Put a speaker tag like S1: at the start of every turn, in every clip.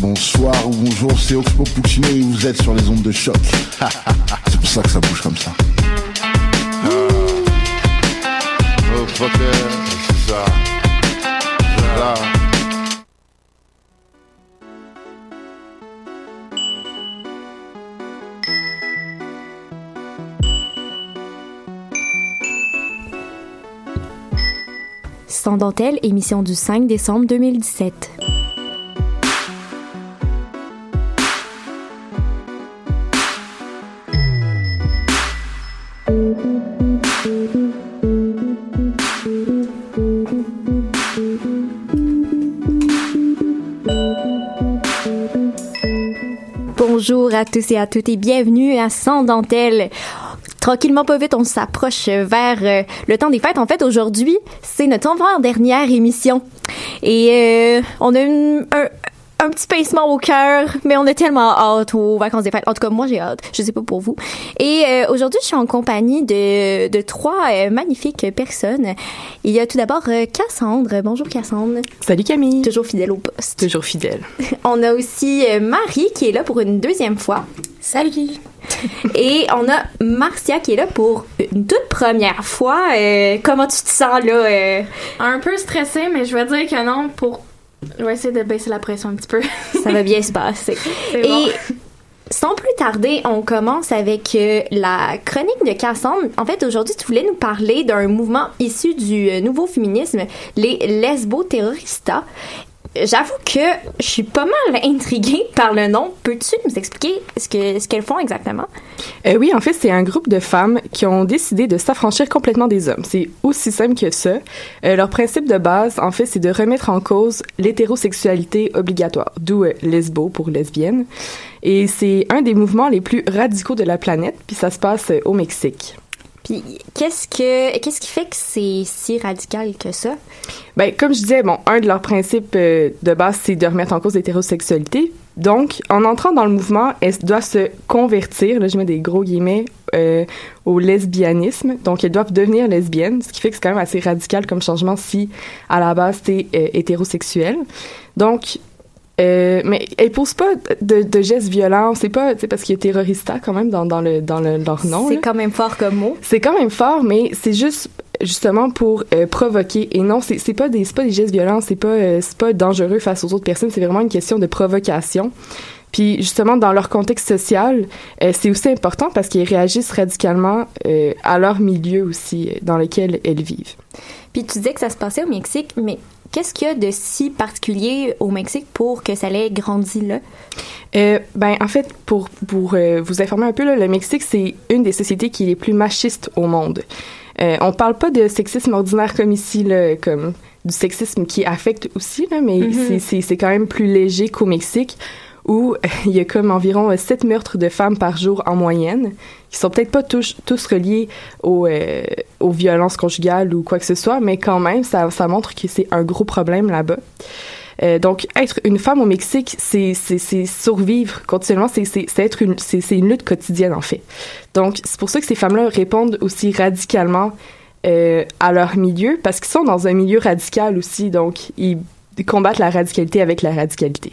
S1: Bonsoir ou bonjour, c'est Oxpo Puccino et vous êtes sur les ondes de choc. c'est pour ça que ça bouge comme ça.
S2: Oh fucker, c'est ça. Voilà.
S3: Sans dentelle, émission du 5 décembre 2017. À tous et à toutes et bienvenue à Sans dentelle. Tranquillement, pas vite, on s'approche vers euh, le temps des fêtes. En fait, aujourd'hui, c'est notre avant-dernière émission. Et euh, on a une- un, un petit pincement au cœur, mais on a tellement hâte aux vacances des fêtes. En tout cas, moi, j'ai hâte. Je sais pas pour vous. Et euh, aujourd'hui, je suis en compagnie de, de trois euh, magnifiques personnes. Il y a tout d'abord euh, Cassandre. Bonjour, Cassandre.
S4: Salut Camille.
S3: Toujours fidèle au poste.
S4: Toujours fidèle.
S3: On a aussi euh, Marie qui est là pour une deuxième fois.
S5: Salut!
S3: Et on a Marcia qui est là pour une toute première fois. Euh, comment tu te sens là? euh?
S5: Un peu stressée, mais je vais dire que non pour. Je vais essayer de baisser la pression un petit peu.
S3: Ça va bien se passer. Et
S5: bon.
S3: sans plus tarder, on commence avec euh, la chronique de Cassandre. En fait, aujourd'hui, tu voulais nous parler d'un mouvement issu du euh, nouveau féminisme, les lesbo-terroristas. J'avoue que je suis pas mal intriguée par le nom. Peux-tu nous expliquer ce que ce qu'elles font exactement?
S4: Euh, oui, en fait, c'est un groupe de femmes qui ont décidé de s'affranchir complètement des hommes. C'est aussi simple que ça. Euh, leur principe de base, en fait, c'est de remettre en cause l'hétérosexualité obligatoire, d'où euh, lesbo pour lesbienne. Et c'est un des mouvements les plus radicaux de la planète, puis ça se passe euh, au Mexique.
S3: Puis qu'est-ce que qu'est-ce qui fait que c'est si radical que ça?
S4: Ben, comme je disais, bon, un de leurs principes euh, de base, c'est de remettre en cause l'hétérosexualité. Donc, en entrant dans le mouvement, elles doivent se convertir, là, je mets des gros guillemets, euh, au lesbianisme. Donc, elles doivent devenir lesbiennes, ce qui fait que c'est quand même assez radical comme changement si, à la base, t'es euh, hétérosexuel. Donc, euh, mais elles posent pas de, de gestes violents. C'est pas, c'est parce qu'il a terrorista quand même dans, dans le dans le, leur nom.
S3: c'est quand même fort comme mot.
S4: C'est quand même fort, mais c'est juste justement pour euh, provoquer et non c'est c'est pas des c'est pas des gestes violents c'est pas euh, c'est pas dangereux face aux autres personnes c'est vraiment une question de provocation puis justement dans leur contexte social euh, c'est aussi important parce qu'ils réagissent radicalement euh, à leur milieu aussi dans lequel elles vivent
S3: Puis tu disais que ça se passait au Mexique, mais qu'est-ce qu'il y a de si particulier au Mexique pour que ça l'ait grandi là?
S4: Euh, ben, en fait, pour, pour euh, vous informer un peu, là, le Mexique, c'est une des sociétés qui est les plus machistes au monde. Euh, on parle pas de sexisme ordinaire comme ici, là, comme du sexisme qui affecte aussi, là, mais c'est c'est quand même plus léger qu'au Mexique, où il y a comme environ euh, 7 meurtres de femmes par jour en moyenne, qui sont peut-être pas tous, tous reliés aux, euh, aux violences conjugales ou quoi que ce soit, mais quand même, ça, ça montre que c'est un gros problème là-bas. Euh, donc, être une femme au Mexique, c'est survivre continuellement, c'est être une c'est une lutte quotidienne en fait. Donc, c'est pour ça que ces femmes-là répondent aussi radicalement euh, à leur milieu, parce qu'ils sont dans un milieu radical aussi, donc ils combattent la radicalité avec la radicalité.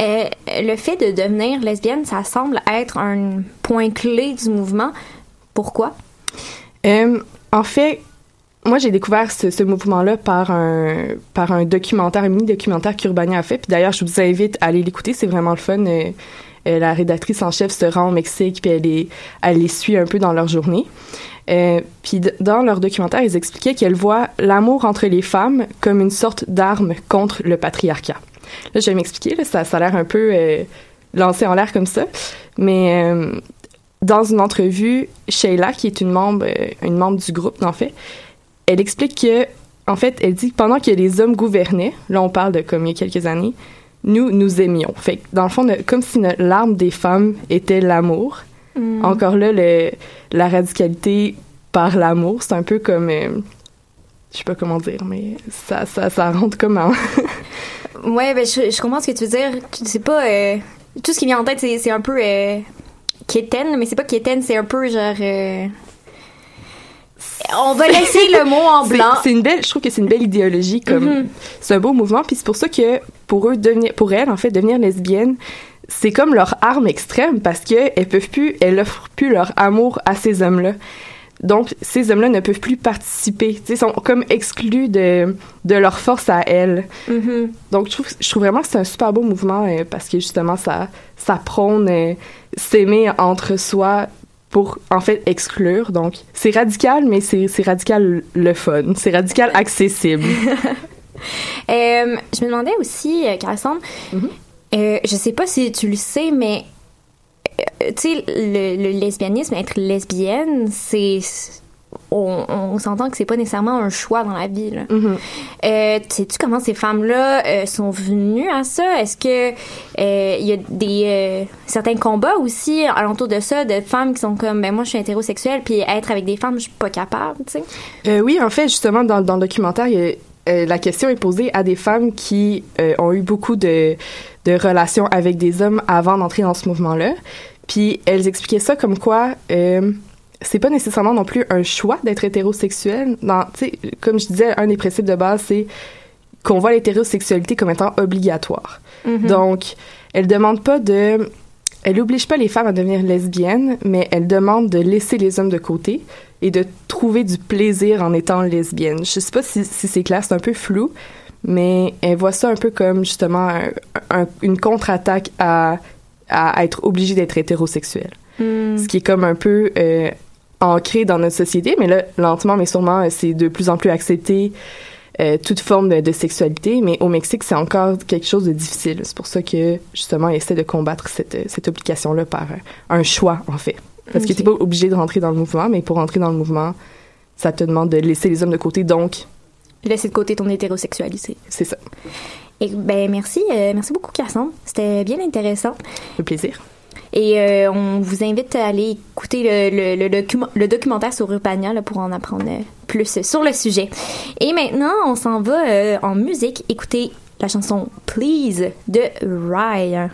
S3: Euh, le fait de devenir lesbienne, ça semble être un point clé du mouvement. Pourquoi?
S4: Euh, en fait, moi, j'ai découvert ce, mouvement-là par un, par un documentaire, un mini-documentaire qu'Urbania a fait. Puis d'ailleurs, je vous invite à aller l'écouter. C'est vraiment le fun. Euh, euh, la rédactrice en chef se rend au Mexique, puis elle, est, elle les suit un peu dans leur journée. Puis dans leur documentaire, ils expliquaient qu'elles voient l'amour entre les femmes comme une sorte d'arme contre le patriarcat. Là, je vais m'expliquer. là, Ça, ça a l'air un peu euh, lancé en l'air comme ça. Mais euh, dans une entrevue, Sheila, qui est une membre, euh, une membre du groupe, en fait, elle explique que, en fait, elle dit que pendant que les hommes gouvernaient, là on parle de comme il y a quelques années, nous nous aimions. Fait que, dans le fond, comme si l'arme des femmes était l'amour.
S3: Mm.
S4: Encore là, le, la radicalité par l'amour, c'est un peu comme... euh, je sais pas comment dire, mais ça, ça, ça rentre comme en...
S3: Ouais, ben, je, je comprends ce que tu veux dire. C'est pas. euh, tout ce qui vient en tête, c'est un peu. Euh, quétaine, mais c'est pas quétaine, c'est un peu genre. euh, on va laisser le mot en blanc.
S4: C'est une belle, je trouve que c'est une belle idéologie comme
S3: Mhm.
S4: c'est un beau mouvement puis c'est pour ça que pour eux devenir pour elles en fait devenir lesbiennes c'est comme leur arme extrême parce que elles peuvent plus elles offrent plus leur amour à ces hommes-là. Donc ces hommes-là ne peuvent plus participer, sais sont comme exclus de de leur force à elles.
S3: Mhm.
S4: Donc je trouve je trouve vraiment que c'est un super beau mouvement euh, parce que justement ça ça prône euh, s'aimer entre soi pour en fait exclure. Donc c'est radical mais c'est radical le fun, c'est radical accessible.
S3: Euh, je me demandais aussi, Cassandre,
S4: Mhm.
S3: euh, je sais pas si tu le sais, mais tu sais, le, le lesbianisme, être lesbienne, c'est. On, on s'entend que c'est pas nécessairement un choix dans la vie. Là.
S4: Mhm.
S3: Euh, sais-tu comment ces femmes-là euh, sont venues à ça? Est-ce que euh, il y a des euh, certains combats aussi alentour de ça, de femmes qui sont comme ben moi je suis hétérosexuelle puis être avec des femmes je suis pas capable, tu sais?
S4: Euh, oui, en fait, justement, dans, dans le documentaire, il y a- euh, la question est posée à des femmes qui euh, ont eu beaucoup de, de relations avec des hommes avant d'entrer dans ce mouvement-là. Puis elles expliquaient ça comme quoi euh, c'est pas nécessairement non plus un choix d'être hétérosexuel. Dans, comme je disais, un des principes de base, c'est qu'on voit l'hétérosexualité comme étant obligatoire.
S3: Mhm.
S4: Donc, elle demande pas de. Elle oblige pas les femmes à devenir lesbiennes, mais elle demande de laisser les hommes de côté et de trouver du plaisir en étant lesbienne. Je sais pas si, si c'est clair, c'est un peu flou, mais elle voit ça un peu comme justement un- un- une contre-attaque à, à être obligée d'être hétérosexuelle.
S3: Hmm.
S4: Ce qui est comme un peu euh, ancré dans notre société, mais là, lentement mais sûrement, euh, c'est de plus en plus accepté euh, toute forme de, de sexualité, mais au Mexique, c'est encore quelque chose de difficile. C'est pour ça que, justement, ils essaient de combattre cette, cette obligation-là par un choix, en fait. Parce que
S3: Ok.
S4: t'es pas obligé de rentrer dans le mouvement, mais pour rentrer dans le mouvement, ça te demande de laisser les hommes de côté, donc
S3: Laisser de côté ton hétérosexualité.
S4: c'est ça,
S3: Et ben merci, euh, merci beaucoup Cassandre. C'était bien intéressant.
S4: le plaisir.
S3: Et euh, on vous invite à aller écouter le, le, le, document- le documentaire sur Urbania là, pour en apprendre euh, plus sur le sujet. Et maintenant, on s'en va euh, en musique écouter la chanson Please de Ryan.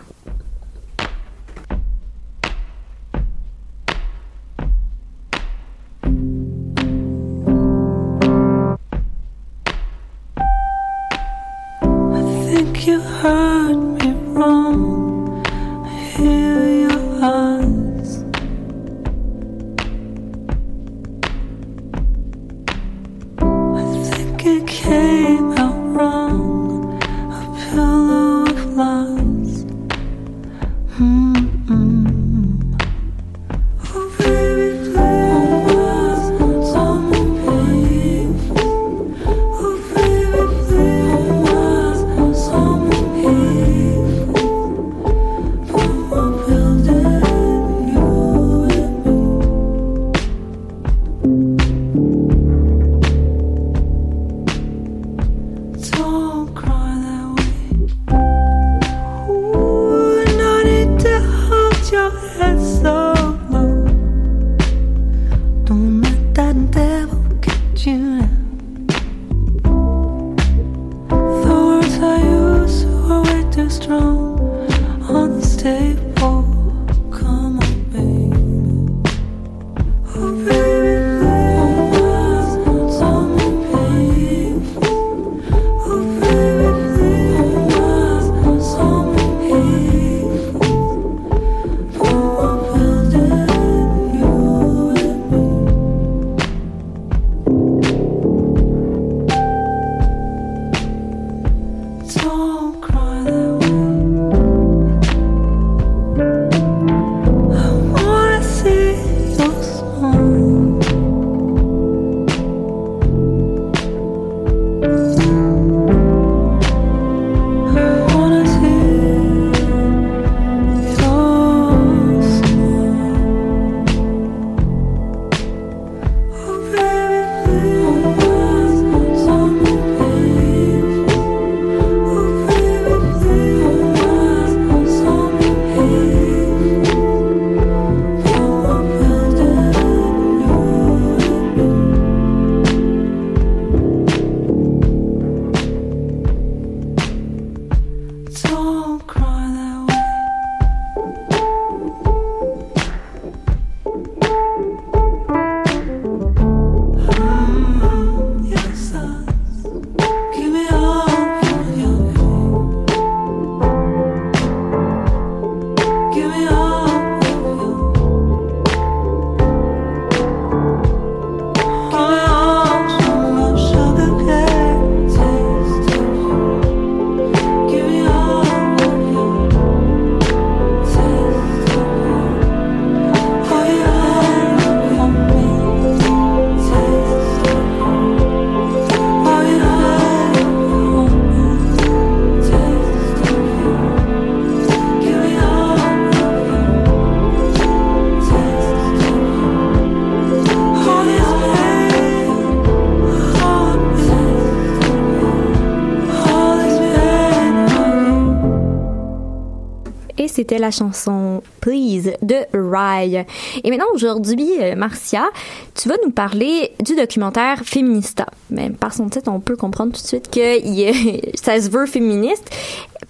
S3: C'était la chanson Please de Rye. Et maintenant, aujourd'hui, euh, Marcia, tu vas nous parler du documentaire Féminista. Mais par son titre, on peut comprendre tout de suite que ça se veut féministe.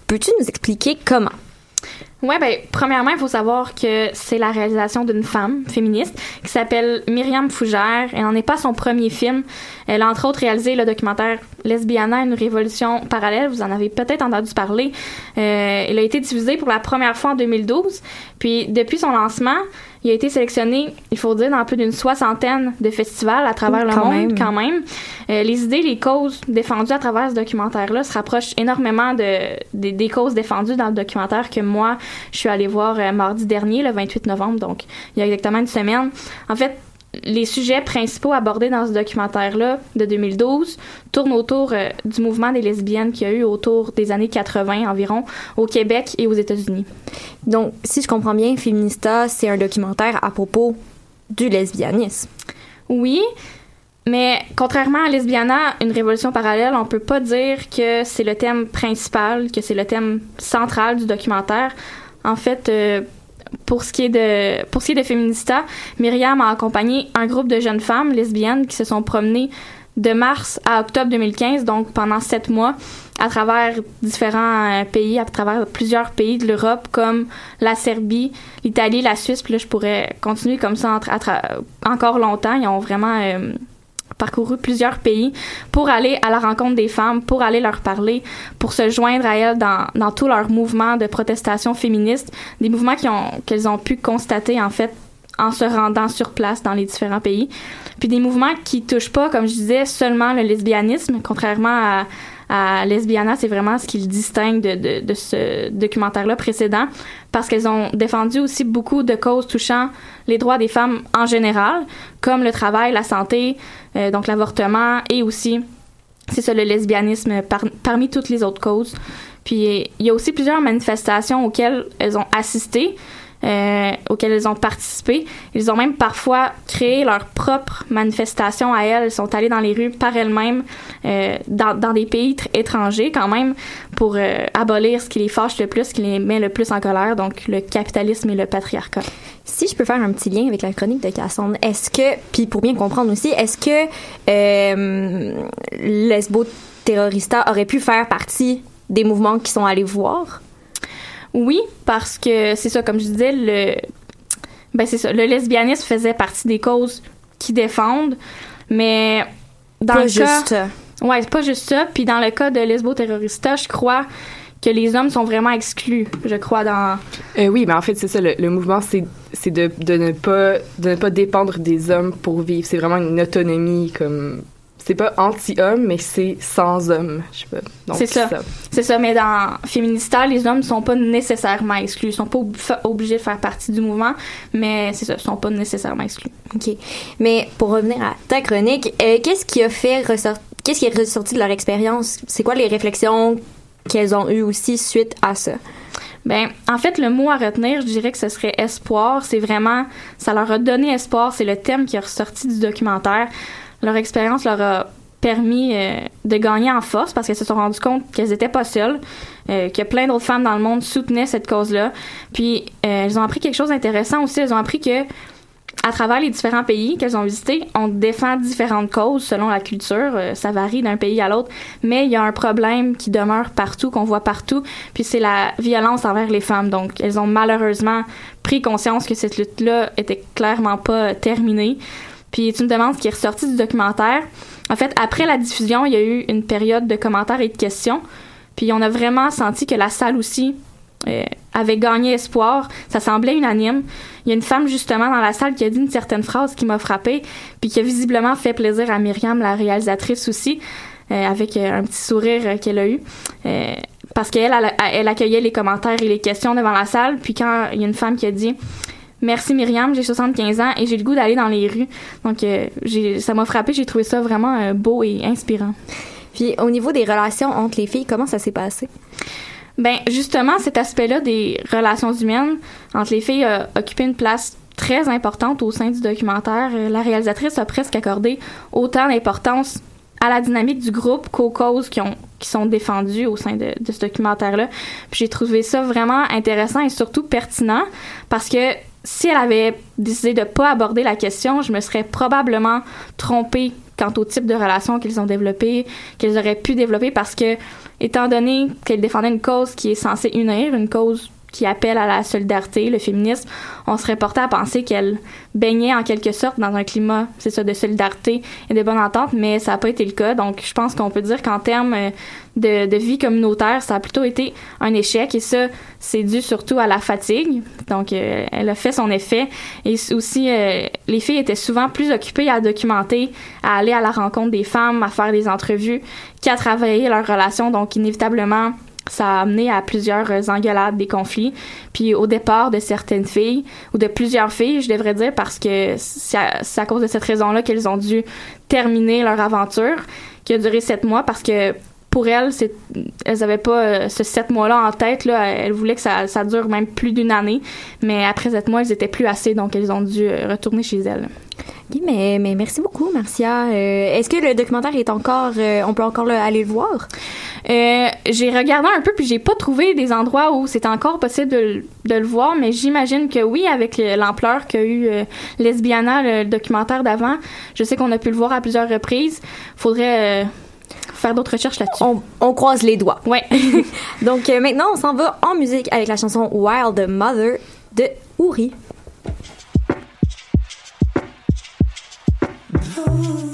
S3: Peux-tu nous expliquer comment?
S5: Ouais, ben, premièrement, il faut savoir que c'est la réalisation d'une femme féministe qui s'appelle Myriam Fougère. Elle n'en est pas son premier film. Elle a entre autres réalisé le documentaire Lesbiana, une révolution parallèle. Vous en avez peut-être entendu parler. Euh, il a été diffusé pour la première fois en 2012. Puis, depuis son lancement, il a été sélectionné, il faut dire, dans plus d'une soixantaine de festivals à travers le
S3: quand
S5: monde,
S3: même.
S5: quand même. Euh, les idées, les causes défendues à travers ce documentaire-là se rapprochent énormément de, des, des causes défendues dans le documentaire que moi, je suis allée voir euh, mardi dernier, le 28 novembre, donc il y a exactement une semaine. En fait, les sujets principaux abordés dans ce documentaire-là de 2012 tournent autour euh, du mouvement des lesbiennes qu'il y a eu autour des années 80 environ au Québec et aux États-Unis.
S3: Donc, si je comprends bien, Féminista, c'est un documentaire à propos du lesbianisme.
S5: Oui, mais contrairement à Lesbiana, une révolution parallèle, on peut pas dire que c'est le thème principal, que c'est le thème central du documentaire. En fait, euh, pour ce qui est de pour ce qui est de Féminista, Myriam a accompagné un groupe de jeunes femmes lesbiennes qui se sont promenées de mars à octobre 2015, donc pendant sept mois, à travers différents euh, pays, à travers plusieurs pays de l'Europe, comme la Serbie, l'Italie, la Suisse. Puis là, je pourrais continuer comme ça tra- encore longtemps. Ils ont vraiment euh, parcouru plusieurs pays pour aller à la rencontre des femmes, pour aller leur parler, pour se joindre à elles dans, dans tout leur mouvement de protestation féministe, des mouvements qu'elles ont pu constater en fait en se rendant sur place dans les différents pays. Puis des mouvements qui touchent pas, comme je disais, seulement le lesbianisme, contrairement à, Lesbiana, c'est vraiment ce qui le distingue de, ce documentaire-là précédent, parce qu'elles ont défendu aussi beaucoup de causes touchant les droits des femmes en général, comme le travail, la santé, euh, donc l'avortement, et aussi, c'est ça, le lesbianisme par- parmi toutes les autres causes. Puis il y a aussi plusieurs manifestations auxquelles elles ont assisté, euh, auxquelles elles ont participé. Ils ont même parfois créé leur propre manifestation à elles. Elles sont allées dans les rues par elles-mêmes, euh, dans, des pays tr- étrangers quand même, pour euh, abolir ce qui les fâche le plus, ce qui les met le plus en colère, donc le capitalisme et le patriarcat.
S3: Si je peux faire un petit lien avec la chronique de Cassandre, est-ce que, puis pour bien comprendre aussi, est-ce que Lesbo Terrorista aurait pu faire partie des mouvements qui sont allés voir?
S5: Oui, parce que c'est ça, comme je disais, le, ben c'est ça, le lesbianisme faisait partie des causes qui défendent, mais dans
S3: Pas
S5: le
S3: juste.
S5: cas, ouais, c'est pas juste ça. Puis dans le cas de Lesbo Terrorista, je crois que les hommes sont vraiment exclus. Je crois dans
S4: Euh, oui, mais en fait, c'est ça. Le, le mouvement, c'est c'est de, de ne pas de ne pas dépendre des hommes pour vivre. C'est vraiment une autonomie comme c'est pas anti-homme, mais c'est sans homme. Je sais pas. Donc,
S5: C'est ça. C'est ça, mais dans Féminista, les hommes ne sont pas nécessairement exclus. Ils sont pas ob- obligés de faire partie du mouvement, mais c'est ça, ils sont pas nécessairement exclus.
S3: OK. Mais pour revenir à ta chronique, euh, qu'est-ce qui a fait ressortir, qu'est-ce qui est ressorti de leur expérience? C'est quoi les réflexions qu'elles ont eues aussi suite à ça?
S5: Ben, en fait, le mot à retenir, je dirais que ce serait espoir. C'est vraiment, ça leur a donné espoir. C'est le thème qui est ressorti du documentaire. Leur expérience leur a permis euh, de gagner en force parce qu'elles se sont rendues compte qu'elles étaient pas seules, euh, que plein d'autres femmes dans le monde soutenaient cette cause-là. Puis, euh, elles ont appris quelque chose d'intéressant aussi. Elles ont appris que à travers les différents pays qu'elles ont visités, on défend différentes causes selon la culture. Ça varie d'un pays à l'autre, mais il y a un problème qui demeure partout, qu'on voit partout, puis c'est la violence envers les femmes. Donc, elles ont malheureusement pris conscience que cette lutte-là était clairement pas terminée. Puis tu me demandes ce qui est ressorti du documentaire. En fait, après la diffusion, il y a eu une période de commentaires et de questions. Puis on a vraiment senti que la salle aussi euh, avait gagné espoir. Ça semblait unanime. Il y a une femme justement dans la salle qui a dit une certaine phrase qui m'a frappée, puis qui a visiblement fait plaisir à Myriam, la réalisatrice aussi, euh, avec euh, un petit sourire euh, qu'elle a eu. Euh, parce qu'elle, elle, elle accueillait les commentaires et les questions devant la salle. Puis quand il y a une femme qui a dit Merci Myriam, j'ai 75 ans et j'ai le goût d'aller dans les rues. Donc euh, ça m'a frappé, j'ai trouvé ça vraiment euh, beau et inspirant.
S3: Puis au niveau des relations entre les filles, comment ça s'est passé?
S5: Ben justement, cet aspect-là des relations humaines entre les filles a occupé une place très importante au sein du documentaire. Euh, La réalisatrice a presque accordé autant d'importance à la dynamique du groupe qu'aux causes qui ont qui sont défendus au sein de, de ce documentaire-là. Puis j'ai trouvé ça vraiment intéressant et surtout pertinent parce que si elle avait décidé de pas aborder la question, je me serais probablement trompée quant au type de relation qu'ils ont développé, qu'ils auraient pu développer parce que, étant donné qu'elle défendait une cause qui est censée unir, une cause qui appelle à la solidarité, le féminisme, on serait porté à penser qu'elle baignait en quelque sorte dans un climat, c'est ça, de solidarité et de bonne entente, mais ça n'a pas été le cas. Donc, je pense qu'on peut dire qu'en termes euh, de, vie communautaire, ça a plutôt été un échec et ça, c'est dû surtout à la fatigue. Donc, euh, elle a fait son effet. Et aussi, euh, les filles étaient souvent plus occupées à documenter, à aller à la rencontre des femmes, à faire des entrevues, qu'à travailler leur relation. Donc, inévitablement, ça a amené à plusieurs euh, engueulades, des conflits. Puis au départ de certaines filles, ou de plusieurs filles, je devrais dire, parce que c'est à, cause de cette raison-là qu'elles ont dû terminer leur aventure, qui a duré sept mois, parce que pour elles, elles avaient pas euh, ce sept mois-là en tête. Là, elles voulaient que ça, ça dure même plus d'une année. Mais après sept mois, elles étaient plus assez, donc elles ont dû euh, retourner chez elles.
S3: Ok, mais, mais merci beaucoup, Marcia. Euh, Est-ce que le documentaire est encore, euh, on peut encore le- aller le voir?
S5: Euh, j'ai regardé un peu puis j'ai pas trouvé des endroits où c'est encore possible de, le- de le voir, mais j'imagine que oui, avec le- l'ampleur qu'a eu Lesbiana, le documentaire d'avant, je sais qu'on a pu le voir à plusieurs reprises. Faudrait faire d'autres recherches là-dessus.
S3: On, on croise les doigts.
S5: Ouais.
S3: Donc maintenant, on s'en va en musique avec la chanson Wild Mother de Ouri.
S6: Ooh.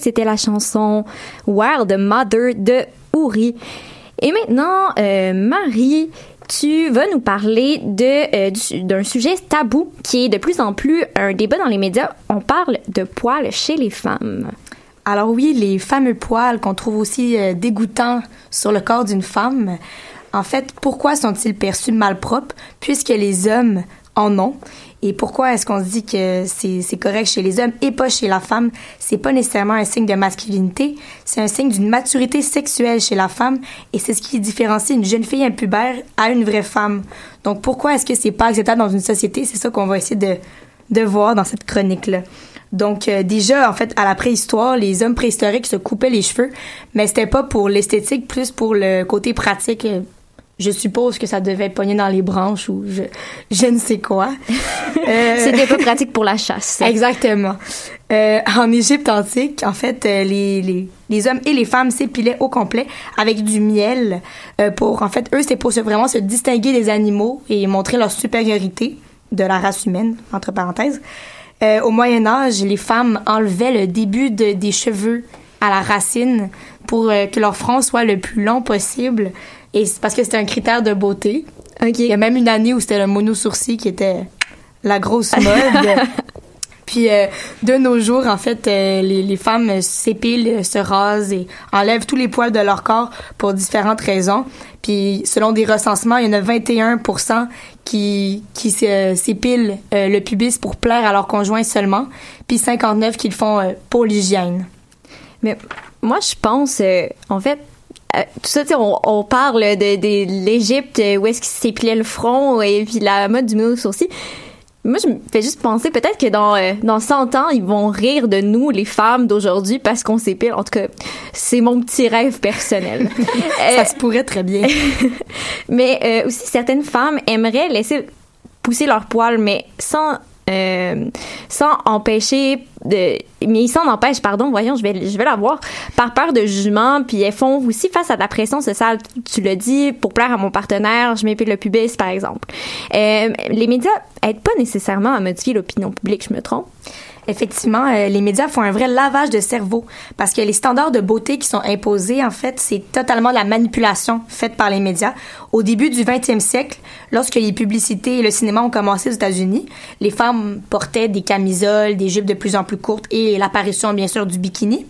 S3: C'était la chanson Wild Mother de Uri. Et maintenant, euh, Marie, tu vas nous parler de euh, du- d'un sujet tabou qui est de plus en plus un débat dans les médias. On parle de poils chez les femmes.
S7: Alors oui, les fameux poils qu'on trouve aussi euh, dégoûtants sur le corps d'une femme, en fait, pourquoi sont-ils perçus malpropres puisque les hommes en? Et pourquoi est-ce qu'on se dit que c'est correct chez les hommes et pas chez la femme? C'est pas nécessairement un signe de masculinité, c'est un signe d'une maturité sexuelle chez la femme et c'est ce qui différencie une jeune fille impubère à une vraie femme. Donc pourquoi est-ce que c'est pas acceptable dans une société? C'est ça qu'on va essayer de, de voir dans cette chronique-là. Donc euh, déjà en fait à la préhistoire, les hommes préhistoriques se coupaient les cheveux, mais c'était pas pour l'esthétique, plus pour le côté pratique. Je suppose que ça devait pogner dans les branches ou je, je ne sais quoi. Euh,
S3: C'était pas pratique pour la chasse.
S7: Exactement. Euh, en Égypte antique, en fait, euh, les, les, les hommes et les femmes s'épilaient au complet avec du miel euh, pour, en fait, eux, c'est pour se, vraiment se distinguer des animaux et montrer leur supériorité de la race humaine, entre parenthèses. Au Moyen Âge, les femmes enlevaient le début de- des cheveux à la racine pour que leur front soit le plus long possible. Et c'est parce que c'était un critère de beauté. Il y a même une année où c'était le mono-sourcil qui était la grosse mode. Puis euh, de nos jours, en fait, euh, les, les femmes s'épilent, se rasent et enlèvent tous les poils de leur corps pour différentes raisons. Puis selon des recensements, il y en a 21 qui, qui s'épilent euh, le pubis pour plaire à leur conjoint seulement, puis 59 qui le font euh, pour l'hygiène.
S3: Mais moi, je pense, euh, en fait, tout ça, tu sais, on, on parle de, de l'Égypte euh, où est-ce qu'il s'épilait le front et puis la mode du mono sourcil. Moi, je me fais juste penser peut-être que dans, euh, dans 100 ans, ils vont rire de nous, les femmes d'aujourd'hui, parce qu'on s'épile. En tout cas, c'est mon petit rêve personnel.
S7: Ça se pourrait très bien.
S3: mais euh, aussi, certaines femmes aimeraient laisser pousser leurs poils, mais sans euh, sans empêcher de mais ils s'en empêchent pardon voyons je vais je vais l'avoir par peur de jugement puis elles font aussi face à de la pression sociale. Tu le dis pour plaire à mon partenaire je m'épile le pubis par exemple. Euh, les médias aident pas nécessairement à modifier l'opinion publique je me trompe
S7: Effectivement, euh, les médias font un vrai lavage de cerveau parce que les standards de beauté qui sont imposés, en fait, c'est totalement la manipulation faite par les médias. Au début du 20e siècle, lorsque les publicités et le cinéma ont commencé aux États-Unis, les femmes portaient des camisoles, des jupes de plus en plus courtes et l'apparition, bien sûr, du bikini.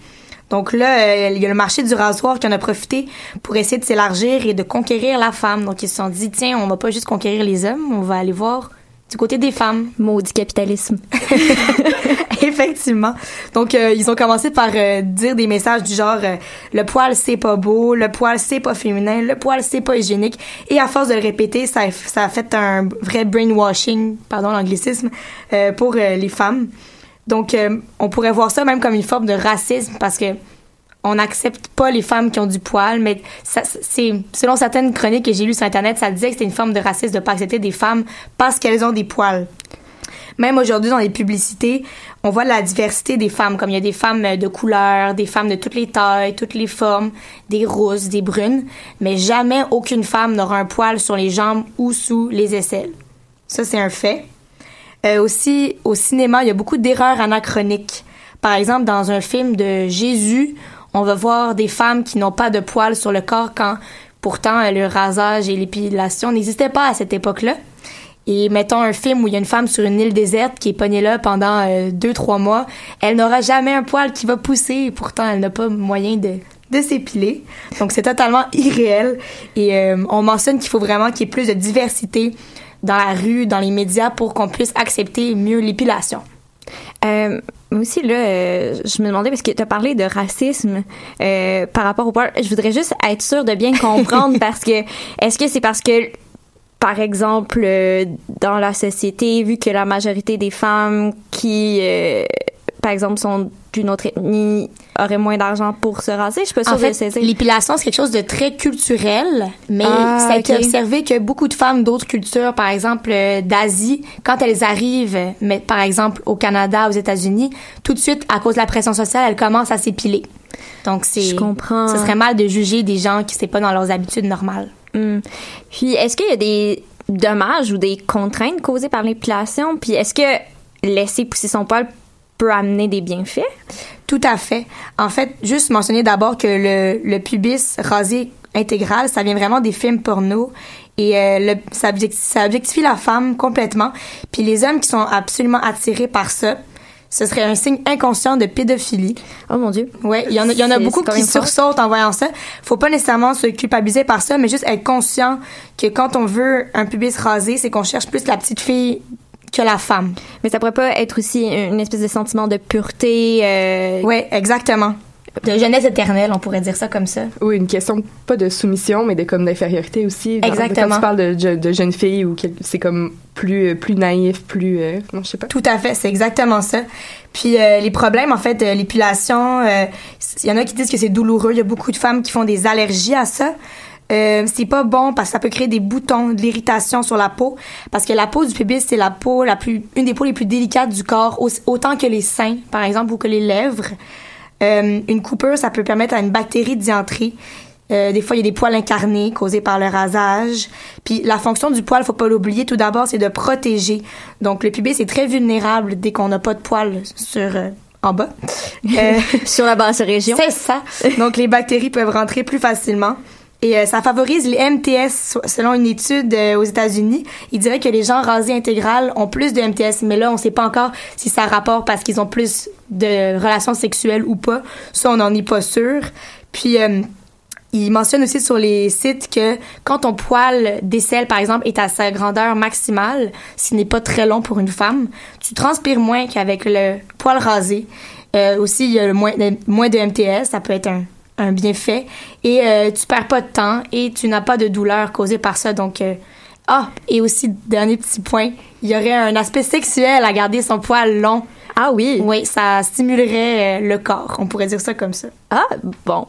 S7: Donc là, euh, il y a le marché du rasoir qui en a profité pour essayer de s'élargir et de conquérir la femme. Donc ils se sont dit, tiens, on va pas juste conquérir les hommes, on va aller voir du côté des femmes.
S3: Maudit capitalisme.
S7: Effectivement. Donc, euh, ils ont commencé par euh, dire des messages du genre euh, le poil c'est pas beau, le poil c'est pas féminin, le poil c'est pas hygiénique. Et à force de le répéter, ça, a- ça a fait un vrai brainwashing, pardon l'anglicisme, pour les femmes. Donc, on pourrait voir ça même comme une forme de racisme parce que on n'accepte pas les femmes qui ont du poil, mais c'est selon certaines chroniques que j'ai lues sur internet, ça disait que c'était une forme de racisme de pas accepter des femmes parce qu'elles ont des poils. Même aujourd'hui, dans les publicités, on voit la diversité des femmes, comme il y a des femmes de couleur, des femmes de toutes les tailles, toutes les formes, des rousses, des brunes, mais jamais aucune femme n'aura un poil sur les jambes ou sous les aisselles. Ça, c'est un fait. Euh, aussi, au cinéma, il y a beaucoup d'erreurs anachroniques. Par exemple, dans un film de Jésus, on va voir des femmes qui n'ont pas de poils sur le corps quand pourtant euh, le rasage et l'épilation n'existaient pas à cette époque-là. Et mettons un film où il y a une femme sur une île déserte qui est pognée là pendant euh, deux, trois mois. Elle n'aura jamais un poil qui va pousser et pourtant elle n'a pas moyen de, de s'épiler. Donc c'est totalement irréel. Et euh, on mentionne qu'il faut vraiment qu'il y ait plus de diversité dans la rue, dans les médias pour qu'on puisse accepter mieux l'épilation.
S3: Euh, moi aussi, là, euh, je me demandais, parce que tu as parlé de racisme euh, par rapport au poil. Je voudrais juste être sûre de bien comprendre parce que est-ce que c'est parce que, par exemple, euh, dans la société, vu que la majorité des femmes qui, euh, par exemple, sont d'une autre ethnie auraient moins d'argent pour se raser? Je suis pas sûre
S7: En fait, l'épilation, c'est quelque chose de très culturel, mais
S3: Ah,
S7: ça a été observé que beaucoup de femmes d'autres cultures, par exemple euh, d'Asie, quand elles arrivent, mais par exemple au Canada, aux États-Unis, tout de suite, à cause de la pression sociale, elles commencent à s'épiler. Donc c'est,
S3: Je comprends.
S7: ce serait mal de juger des gens qui c'est pas dans leurs habitudes normales.
S3: Hmm. Puis, est-ce qu'il y a des dommages ou des contraintes causées par l'épilation? Puis, est-ce que laisser pousser son poil peut amener des bienfaits?
S7: Tout à fait. En fait, juste mentionner d'abord que le, le pubis rasé intégral, ça vient vraiment des films porno et euh, le, ça, objecti- ça objectifie la femme complètement. Puis les hommes qui sont absolument attirés par ça, ce serait un signe inconscient de pédophilie.
S3: Oh mon Dieu.
S7: Ouais, il y en a, il y en a
S3: C'est-
S7: beaucoup qui sursautent en voyant ça. Faut pas nécessairement se culpabiliser par ça, mais juste être conscient que quand on veut un pubis rasé, c'est qu'on cherche plus la petite fille que la femme.
S3: Mais ça pourrait pas être aussi une espèce de sentiment de pureté. Euh...
S7: Ouais, exactement. De jeunesse éternelle, on pourrait dire ça comme ça.
S4: Oui, une question pas de soumission, mais de comme d'infériorité aussi.
S7: Exactement.
S4: Quand tu parles de, de jeunes filles ou c'est comme plus euh, plus naïf, plus euh, non, je sais pas.
S7: Tout à fait, c'est exactement ça. Puis euh, les problèmes, en fait, de l'épilation, euh, il y en a qui disent que c'est douloureux. Il y a beaucoup de femmes qui font des allergies à ça. Euh, c'est pas bon parce que ça peut créer des boutons, de l'irritation sur la peau. Parce que la peau du pubis, c'est la peau la plus, une des peaux les plus délicates du corps, autant que les seins, par exemple, ou que les lèvres. Euh, une coupure, ça peut permettre à une bactérie d'y entrer. Euh, des fois, il y a des poils incarnés causés par le rasage. Puis la fonction du poil, faut pas l'oublier, tout d'abord, c'est de protéger. Donc le pubis est très vulnérable dès qu'on n'a pas de poils sur euh, en bas. Euh,
S3: Sur la basse région.
S7: c'est ça. Donc les bactéries peuvent rentrer plus facilement. Et euh, ça favorise les MTS. Selon une étude euh, aux États-Unis, il dirait que les gens rasés intégral ont plus de MTS. Mais là, on sait pas encore si ça rapporte parce qu'ils ont plus de relations sexuelles ou pas. Ça, on n'en est pas sûr. Puis, euh, il mentionne aussi sur les sites que quand ton poil d'aisselle, par exemple, est à sa grandeur maximale, ce n'est pas très long pour une femme, tu transpires moins qu'avec le poil rasé. Euh, aussi, il y a de, moins de MTS, ça peut être un, un bienfait. Et euh, tu perds pas de temps et tu n'as pas de douleur causée par ça. Donc, euh, ah, et aussi, dernier petit point, il y aurait un aspect sexuel à garder son poil long.
S3: Ah oui?
S7: Oui, ça stimulerait euh, le corps, on pourrait dire ça comme ça.
S3: Ah, bon.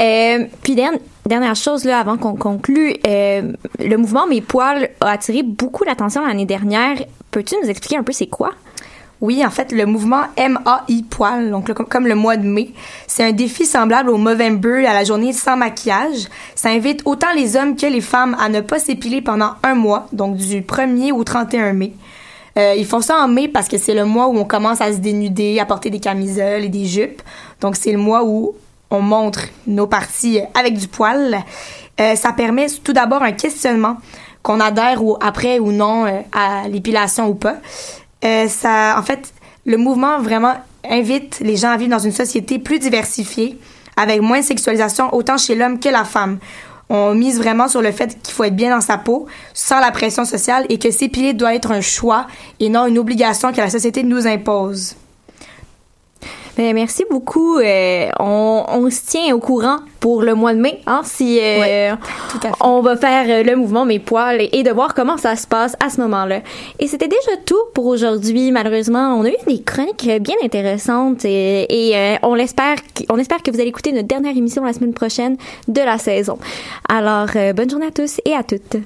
S3: Euh, puis, dernière, dernière chose, là, avant qu'on conclue, euh, le mouvement Mes poils a attiré beaucoup l'attention l'année dernière. Peux-tu nous expliquer un peu c'est quoi?
S7: Oui, en fait, le mouvement MAI poil, donc comme le mois de mai, c'est un défi semblable au Movember, à la journée sans maquillage. Ça invite autant les hommes que les femmes à ne pas s'épiler pendant un mois, donc du 1er au 31 mai. Euh, ils font ça en mai parce que c'est le mois où on commence à se dénuder, à porter des camisoles et des jupes. Donc c'est le mois où on montre nos parties avec du poil. Euh, ça permet tout d'abord un questionnement qu'on adhère ou après ou non euh, à l'épilation ou pas. Euh, ça, en fait, le mouvement vraiment invite les gens à vivre dans une société plus diversifiée, avec moins de sexualisation autant chez l'homme que la femme. On mise vraiment sur le fait qu'il faut être bien dans sa peau, sans la pression sociale, et que s'épiler doit être un choix et non une obligation que la société nous impose.
S3: Ben, merci beaucoup. Euh, on, on se tient au courant pour le mois de mai, hein, si euh,
S7: Ouais, tout à fait.
S3: on va faire euh, le mouvement Mes poils et, et de voir comment ça se passe à ce moment-là. Et c'était déjà tout pour aujourd'hui. Malheureusement, on a eu des chroniques bien intéressantes et, et, euh, on l'espère, on espère que vous allez écouter notre dernière émission la semaine prochaine de la saison. Alors, bonne journée à tous et à toutes.